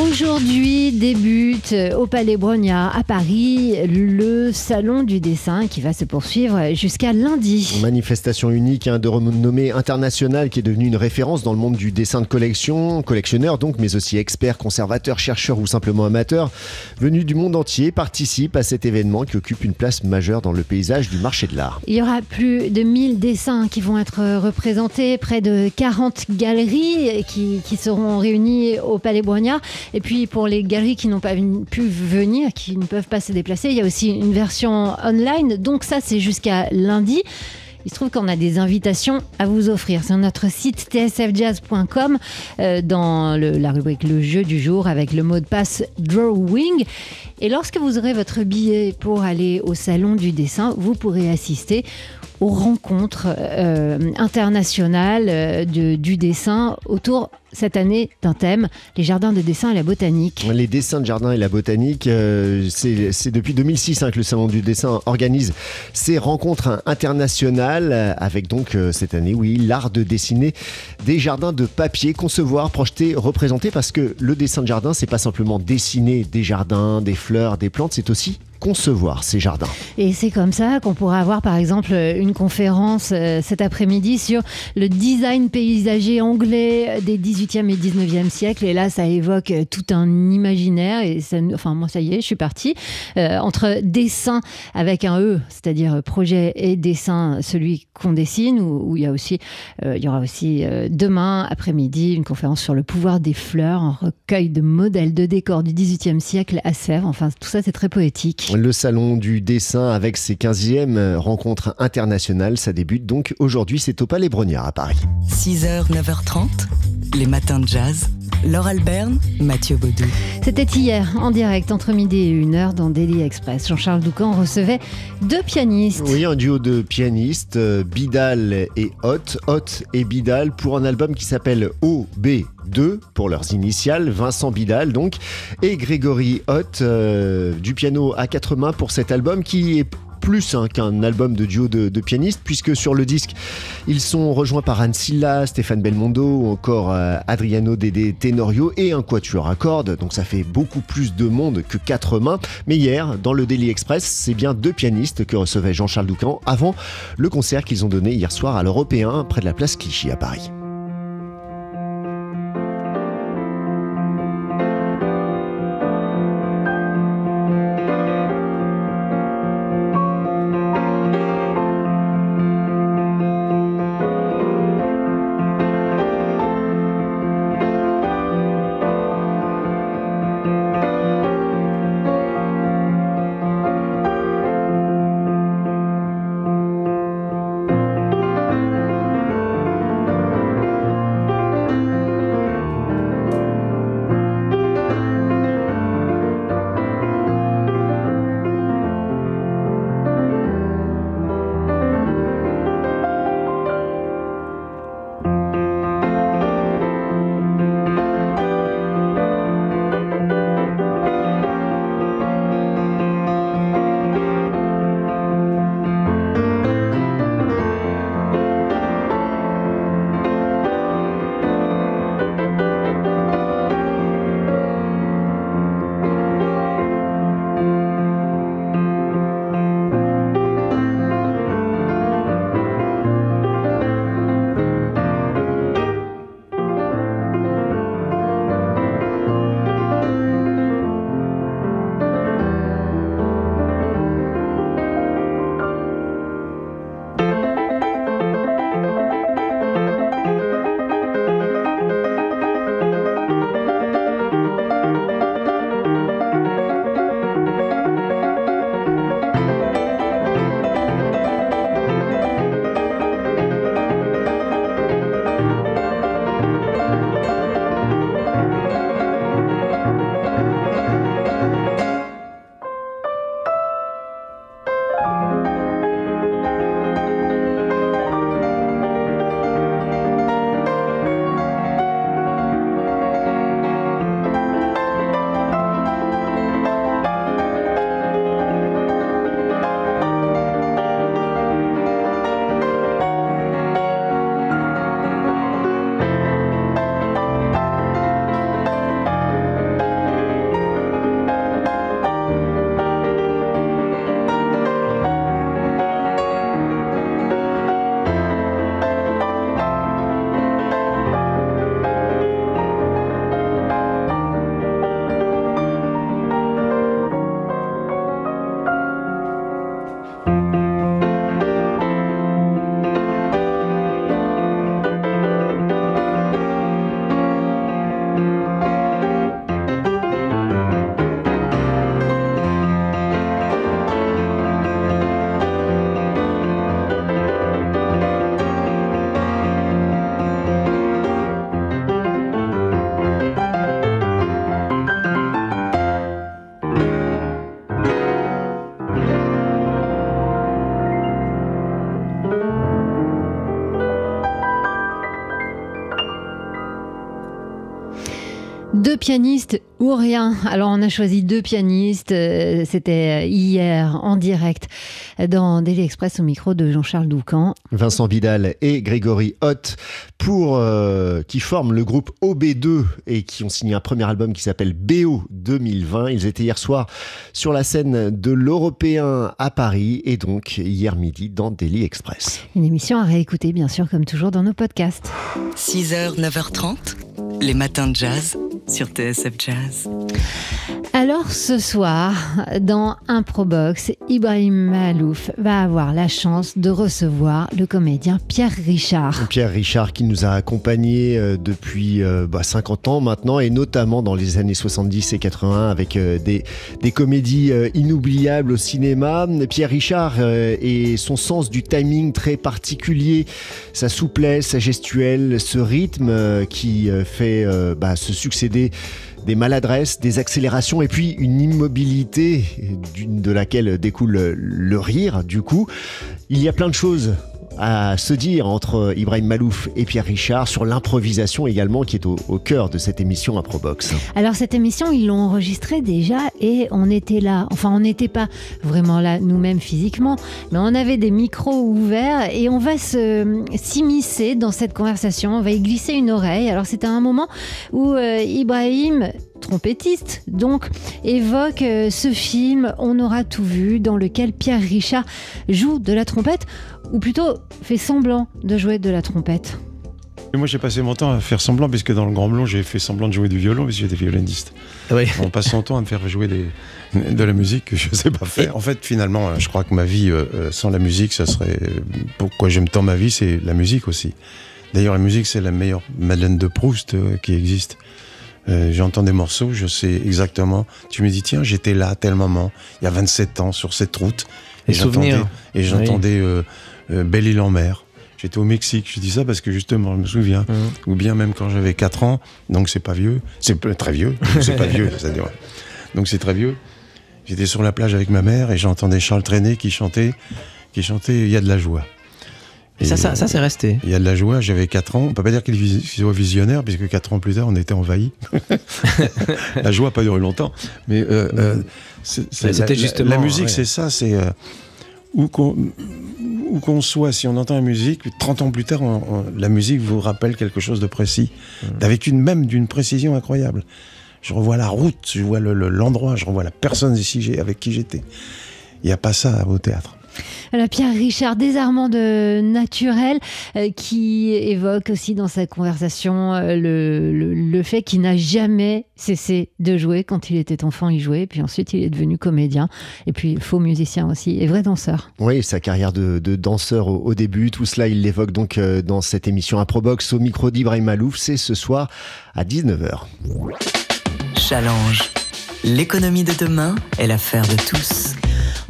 Aujourd'hui débute au Palais Brogna à Paris le salon du dessin qui va se poursuivre jusqu'à lundi. Manifestation unique hein, de renommée internationale qui est devenue une référence dans le monde du dessin de collection, collectionneurs donc, mais aussi experts, conservateurs, chercheurs ou simplement amateurs venus du monde entier participent à cet événement qui occupe une place majeure dans le paysage du marché de l'art. Il y aura plus de 1000 dessins qui vont être représentés, près de 40 galeries qui, qui seront réunies au Palais Brogna. Et puis pour les galeries qui n'ont pas pu venir, qui ne peuvent pas se déplacer, il y a aussi une version online. Donc ça, c'est jusqu'à lundi. Il se trouve qu'on a des invitations à vous offrir sur notre site tsfjazz.com euh, dans la rubrique Le jeu du jour avec le mot de passe Drawing. Et lorsque vous aurez votre billet pour aller au salon du dessin, vous pourrez assister aux rencontres euh, internationales euh, du dessin autour cette année d'un thème, les jardins de dessin et la botanique. Les dessins de jardin et la botanique, euh, c'est depuis 2006 hein, que le Salon du dessin organise ces rencontres internationales avec donc cette année, oui, l'art de dessiner des jardins de papier, concevoir, projeter, représenter parce que le dessin de jardin, c'est pas simplement dessiner des jardins, des fleurs, des plantes, c'est aussi concevoir ces jardins. Et c'est comme ça qu'on pourra avoir par exemple une conférence euh, cet après-midi sur le design paysager anglais des 18e et 19e siècles. Et là, ça évoque euh, tout un imaginaire. Et ça, enfin, moi, ça y est, je suis partie. Euh, entre dessin avec un E, c'est-à-dire projet et dessin, celui qu'on dessine, où, il y a aussi, il y aura aussi demain après-midi une conférence sur le pouvoir des fleurs, un recueil de modèles de décors du 18e siècle à Sèvres. Enfin, tout ça, c'est très poétique. Le salon du dessin avec ses 15e rencontres internationales, ça débute donc aujourd'hui, c'est au Palais Brognard à Paris. 6h, 9h30, les matins de jazz. Laure Alberne, Mathieu Baudou. C'était hier, en direct, entre midi et 1h, dans Daily Express. Jean-Charles Doucan recevait deux pianistes. Oui, un duo de pianistes, euh, Bidal et Hot. Hot et Bidal pour un album qui s'appelle OB 2 pour leurs initiales, Vincent Bidal donc, et Grégory Hott euh, du piano à quatre mains pour cet album qui est plus hein, qu'un album de duo de, pianistes, puisque sur le disque, ils sont rejoints par Anne Stéphane Belmondo ou encore euh, Adriano Dede Tenorio et un quatuor à cordes, donc ça fait beaucoup plus de monde que quatre mains. Mais hier, dans le Daily Express, c'est bien deux pianistes que recevait Jean-Charles Doucan avant le concert qu'ils ont donné hier soir à l'Européen près de la place Clichy à Paris. Deux pianistes ou rien. Alors on a choisi deux pianistes. euh, C'était hier en direct dans Daily Express au micro de Jean-Charles Doucan. Vincent Vidal et Grégory Hott pour euh, qui forment le groupe OB2 et qui ont signé un premier album qui s'appelle BO 2020. Ils étaient hier soir sur la scène de l'Européen à Paris et donc hier midi dans Daily Express. Une émission à réécouter bien sûr comme toujours dans nos podcasts. 6h, 9h30, les matins de jazz sur TSF Jazz. Alors ce soir, dans Improbox, Ibrahim Malouf va avoir la chance de recevoir le comédien Pierre Richard. Pierre Richard qui nous a accompagnés euh, depuis euh, bah, 50 ans maintenant et notamment dans les années 70 et 80 avec euh, des, des comédies inoubliables au cinéma. Pierre Richard et son sens du timing très particulier, sa souplesse, sa gestuelle, ce rythme qui fait bah, se succéder des maladresses, des accélérations et puis une immobilité de laquelle découle le- le rire du coup. Il y a plein de choses à se dire entre Ibrahim Malouf et Pierre Richard sur l'improvisation également qui est au, cœur de cette émission Improbox. Alors cette émission, ils l'ont enregistrée déjà et on était là. Enfin, on n'était pas vraiment là nous-mêmes physiquement, mais on avait des micros ouverts et on va se s'immiscer dans cette conversation. On va y glisser une oreille. Alors c'était un moment où euh, Ibrahim trompettiste, donc évoque euh, ce film On aura tout vu, dans lequel Pierre Richard joue de la trompette, ou plutôt fait semblant de jouer de la trompette. Et moi, j'ai passé mon temps à faire semblant, puisque dans le Grand Blond, j'ai fait semblant de jouer du violon, puisque j'étais violoniste. Oui. On passe son temps à me faire jouer des, de la musique que je ne sais pas faire. En fait, finalement, je crois que ma vie euh, euh, sans la musique, ça serait. Pourquoi j'aime tant ma vie, c'est la musique aussi. D'ailleurs, la musique, c'est la meilleure Madeleine de Proust euh, qui existe. Euh, J'entends des morceaux, je sais exactement. Tu me dis, tiens, j'étais là à tel moment, il y a 27 ans, sur cette route. Les j'entendais-. Et j'entendais euh, euh, Belle-Île en mer. J'étais au Mexique, je dis ça parce que justement, je me souviens. Mhm. Ou bien même quand j'avais 4 ans, donc c'est pas vieux. C'est très vieux, c'est pas vieux, c'est-à-dire. Donc c'est très vieux. J'étais sur la plage avec ma mère et j'entendais Charles Trenet qui chantait, qui chantait Il y a de la joie. Et ça, ça, ça c'est resté. Il y a de la joie, j'avais 4 ans. On peut pas dire qu'il soit visionnaire, puisque 4 ans plus tard, on était envahi. la joie n'a pas duré longtemps. Mais euh, euh, c'était la- justement, La musique, ouais. c'est ça, c'est. euh, où qu'on soit, si on entend la musique, 30 ans plus tard, on- on- la musique vous rappelle quelque chose de précis, avec une même d'une précision incroyable. Je revois la route, je vois le- le- l'endroit, je revois la personne ici avec qui j'étais. Il n'y a pas ça au théâtre. Voilà, Pierre Richard, désarmant de naturel, euh, qui évoque aussi dans sa conversation euh, le, le- le fait qu'il n'a jamais cessé de jouer. Quand il était enfant, il jouait, puis ensuite il est devenu comédien, et puis faux musicien aussi, et vrai danseur. Oui, sa carrière de, de danseur au, au début, tout cela il l'évoque donc euh, dans cette émission Improbox au micro d'Ibrahim Malouf, c'est ce soir à 19h. Challenge. L'économie de demain est l'affaire de tous.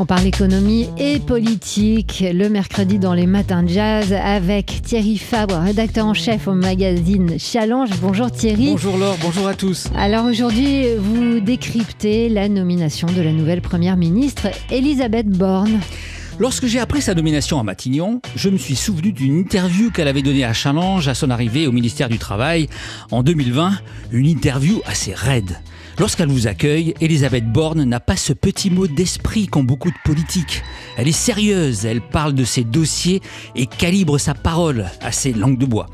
On parle économie et politique le mercredi dans les matins de jazz avec Thierry Fabre, rédacteur en chef au magazine Challenge. Bonjour Thierry. Bonjour Laure, bonjour à tous. Alors aujourd'hui, vous décryptez la nomination de la nouvelle première ministre, Elisabeth Borne. Lorsque j'ai appris sa nomination à Matignon, je me suis souvenu d'une interview qu'elle avait donnée à Challenge à son arrivée au ministère du Travail en 2020, une interview assez raide. Lorsqu'elle vous accueille, Elisabeth Borne n'a pas ce petit mot d'esprit qu'ont beaucoup de politiques. Elle est sérieuse, elle parle de ses dossiers et calibre sa parole à ses langues de bois.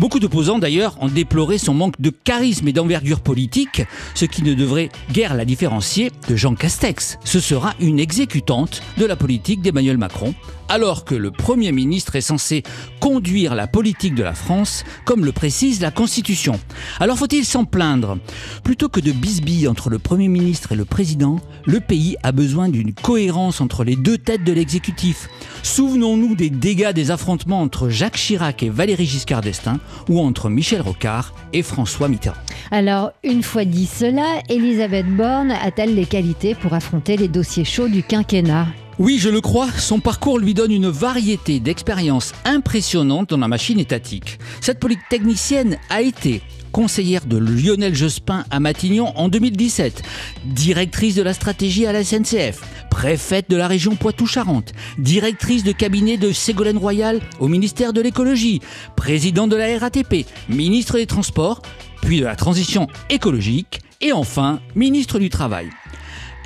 Beaucoup d'opposants d'ailleurs ont déploré son manque de charisme et d'envergure politique, ce qui ne devrait guère la différencier de Jean Castex. Ce sera une exécutante de la politique d'Emmanuel Macron, alors que le Premier ministre est censé conduire la politique de la France, comme le précise la Constitution. Alors faut-il s'en plaindre? Plutôt que de bisbilles entre le Premier ministre et le Président, le pays a besoin d'une cohérence entre les deux têtes de l'exécutif. Souvenons-nous des dégâts des affrontements entre Jacques Chirac et Valéry Giscard d'Estaing, ou entre Michel Rocard et François Mitterrand. Alors, une fois dit cela, Elisabeth Borne a-t-elle les qualités pour affronter les dossiers chauds du quinquennat? Oui, je le crois, son parcours lui donne une variété d'expériences impressionnantes dans la machine étatique. Cette polytechnicienne a été conseillère de Lionel Jospin à Matignon en 2017, directrice de la stratégie à la SNCF, préfète de la région Poitou-Charentes, directrice de cabinet de Ségolène Royal au ministère de l'écologie, présidente de la RATP, ministre des Transports, puis de la transition écologique et enfin ministre du Travail.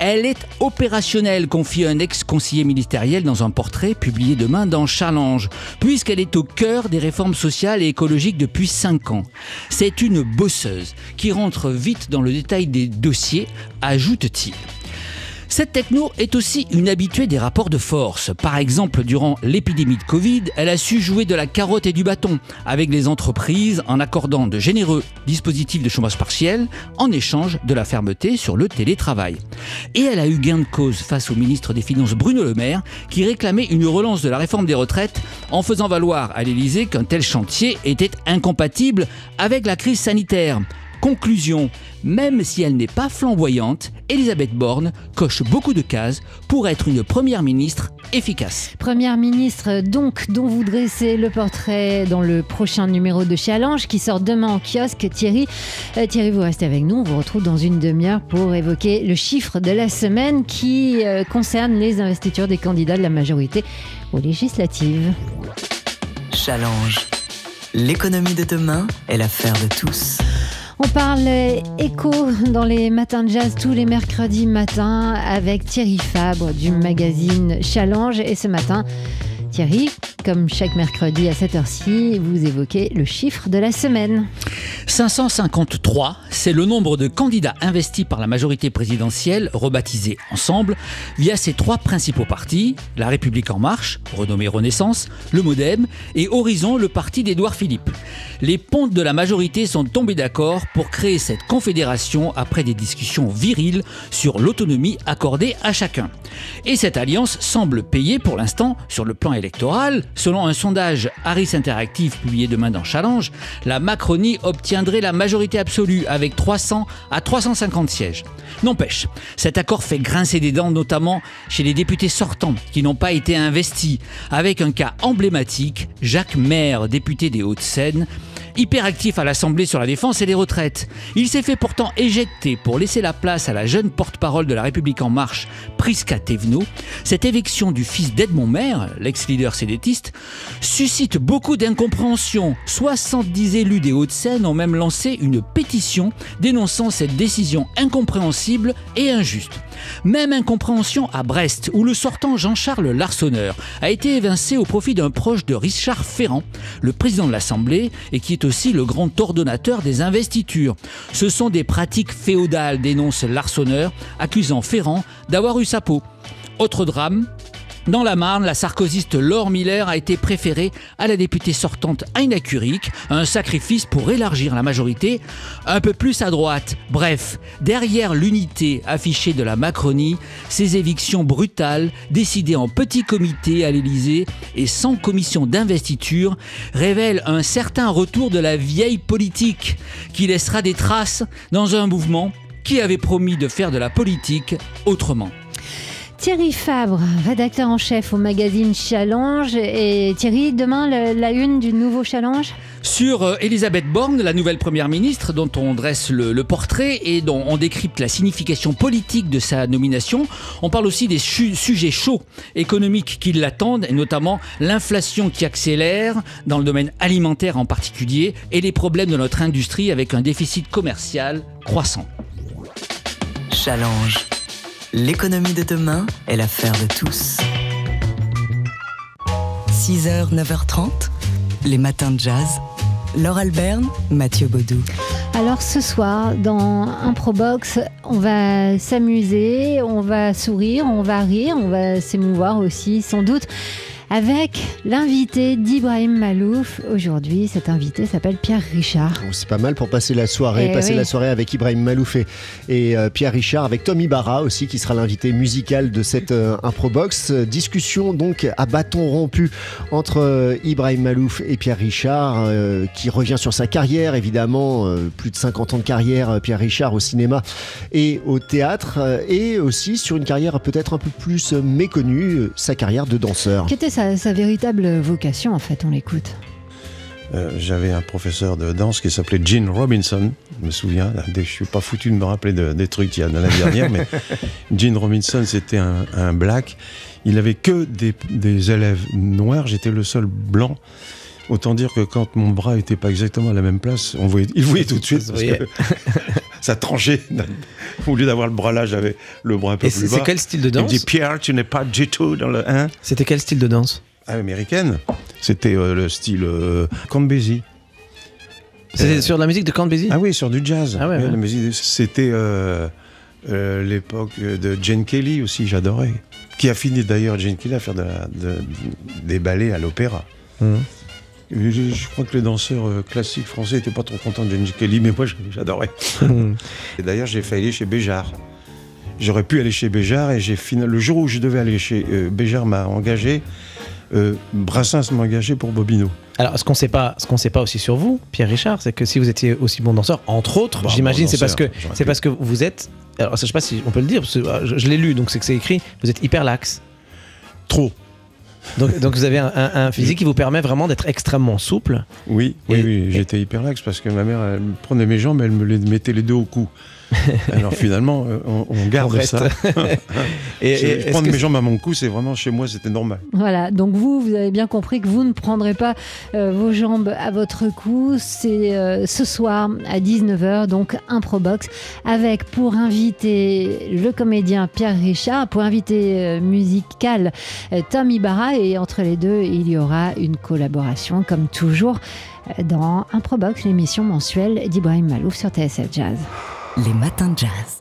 Elle est opérationnelle, confie un ex-conseiller ministériel dans un portrait publié demain dans Challenge, puisqu'elle est au cœur des réformes sociales et écologiques depuis 5 ans. C'est une bosseuse qui rentre vite dans le détail des dossiers, ajoute-t-il. Cette techno est aussi une habituée des rapports de force. Par exemple, durant l'épidémie de Covid, elle a su jouer de la carotte et du bâton avec les entreprises en accordant de généreux dispositifs de chômage partiel en échange de la fermeté sur le télétravail. Et elle a eu gain de cause face au ministre des Finances Bruno Le Maire qui réclamait une relance de la réforme des retraites en faisant valoir à l'Élysée qu'un tel chantier était incompatible avec la crise sanitaire. Conclusion, même si elle n'est pas flamboyante, Elisabeth Borne coche beaucoup de cases pour être une première ministre efficace. Première ministre, donc, dont vous dressez le portrait dans le prochain numéro de Challenge qui sort demain en kiosque. Thierry, euh, Thierry, vous restez avec nous. On vous retrouve dans une demi-heure pour évoquer le chiffre de la semaine qui euh, concerne les investitures des candidats de la majorité aux législatives. Challenge. L'économie de demain est l'affaire de tous. On parle écho dans les matins de jazz tous les mercredis matins avec Thierry Fabre du magazine Challenge. Et ce matin, Thierry, comme chaque mercredi à cette heure-ci, vous évoquez le chiffre de la semaine. 553, c'est le nombre de candidats investis par la majorité présidentielle, rebaptisés ensemble, via ses trois principaux partis, La République en marche, renommée Renaissance, le Modem et Horizon, le parti d'Édouard Philippe. Les pontes de la majorité sont tombés d'accord pour créer cette confédération après des discussions viriles sur l'autonomie accordée à chacun. Et cette alliance semble payer pour l'instant sur le plan Selon un sondage Harris Interactive publié demain dans Challenge, la Macronie obtiendrait la majorité absolue avec 300 à 350 sièges. N'empêche, cet accord fait grincer des dents notamment chez les députés sortants qui n'ont pas été investis, avec un cas emblématique, Jacques Maire, député des Hauts-de-Seine, hyperactif à l'Assemblée sur la défense et les retraites. Il s'est fait pourtant éjecter pour laisser la place à la jeune porte-parole de la République en marche, Prisca Thévenot. Cette éviction du fils d'Edmond Maire, l'ex-leader sédétiste, suscite beaucoup d'incompréhension. 70 élus des Hauts-de-Seine ont même lancé une pétition dénonçant cette décision incompréhensible et injuste. Même incompréhension à Brest, où le sortant Jean-Charles Larsonneur a été évincé au profit d'un proche de Richard Ferrand, le président de l'Assemblée, et qui est aussi le grand ordonnateur des investitures. Ce sont des pratiques féodales, dénonce Larsonneur, accusant Ferrand d'avoir eu sa peau. Autre drame, dans la Marne, la sarkozyste Laure Miller a été préférée à la députée sortante Aina Curik, un sacrifice pour élargir la majorité un peu plus à droite. Bref, derrière l'unité affichée de la Macronie, ces évictions brutales, décidées en petit comité à l'Élysée et sans commission d'investiture, révèlent un certain retour de la vieille politique qui laissera des traces dans un mouvement qui avait promis de faire de la politique autrement. Thierry Fabre, rédacteur en chef au magazine Challenge. Et Thierry, demain, la une du nouveau Challenge? Sur euh, Elisabeth Borne, la nouvelle première ministre, dont on dresse le, portrait et dont on décrypte la signification politique de sa nomination. On parle aussi des sujets chauds économiques qui l'attendent, et notamment l'inflation qui accélère, dans le domaine alimentaire en particulier, et les problèmes de notre industrie avec un déficit commercial croissant. Challenge L'économie de demain est l'affaire de tous. 6h, 9h30, les matins de jazz. Laure Alberne, Mathieu Baudou. Alors ce soir, dans Improbox, on va s'amuser, on va sourire, on va rire, on va s'émouvoir aussi, sans doute avec l'invité d'Ibrahim Malouf. Aujourd'hui, cet invité s'appelle Pierre Richard. Oh, c'est pas mal pour passer la soirée, eh passer la soirée avec Ibrahim Malouf et, euh, Pierre Richard, avec Tommy Barra aussi, qui sera l'invité musical de cette euh, Improbox. Discussion donc à bâton rompu entre euh, Ibrahim Malouf et Pierre Richard, qui revient sur sa carrière, évidemment, plus de 50 ans de carrière, Pierre Richard au cinéma et au théâtre, et aussi sur une carrière peut-être un peu plus méconnue, sa carrière de danseur sa, véritable vocation, en fait, on l'écoute. Euh, j'avais un professeur de danse qui s'appelait Gene Robinson, je me souviens, je suis pas foutu de me rappeler de, des trucs il y a l'année dernière, mais Gene Robinson c'était un, un, black, il avait que des, des élèves noirs, j'étais le seul blanc. Autant dire que quand mon bras était pas exactement à la même place, on voyait, il voyait tout de suite parce que ça tranchait. Au lieu d'avoir le bras là, j'avais le bras un peu Et plus bas. c'est quel style de danse Il me dit Pierre, tu n'es pas du tout dans le 1 C'était quel style de danse ah, Américaine. C'était euh, le style euh. C'était Euh, sur de la musique de Basie Ah oui, sur du jazz. Ah ouais, ouais. la musique, C'était euh, euh, l'époque de Jane Kelly aussi, j'adorais. Qui a fini d'ailleurs, Jane Kelly, à faire de la- de- des ballets à l'opéra. Mhm. Je, crois que les danseurs euh, classiques français n'étaient pas trop contents de Jane Kelly, mais moi j'adorais. Et d'ailleurs, j'ai failli aller chez Béjart. J'aurais pu aller chez Béjart et j'ai fini. Le jour où je devais aller chez euh, Béjart m'a engagé. euh, Brassens m'a engagé pour Bobino. Alors, ce qu'on sait pas, ce qu'on sait pas aussi sur vous, Pierre Richard, c'est que si vous étiez aussi bon danseur, entre autres, Bah, j'imagine, bon c'est parce que c'est parce que vous êtes. Alors, je sais pas si on peut le dire, parce que euh, je, je l'ai lu, donc c'est que c'est écrit. Vous êtes hyper lax. Trop. Donc, donc vous avez un, un- un physique qui vous permet vraiment d'être extrêmement souple. Oui, oui, Et- oui, et- j'étais hyper lax parce que ma mère, elle me prenait mes jambes, elle me les mettait les deux au cou. Alors finalement, euh, on, on garde On ça. Et, et prendre mes jambes à mon cou, c'est vraiment chez moi, c'était normal. Voilà, donc vous, vous avez bien compris que vous ne prendrez pas euh, vos jambes à votre cou. C'est euh, ce soir à 19h, donc Improbox, avec pour invité le comédien Pierre Richard, pour invité euh, musical euh, Tom Ibarra, et entre les deux, il y aura une collaboration, comme toujours, dans Improbox, l'émission mensuelle d'Ibrahim Malouf sur TSF Jazz. Les matins de jazz.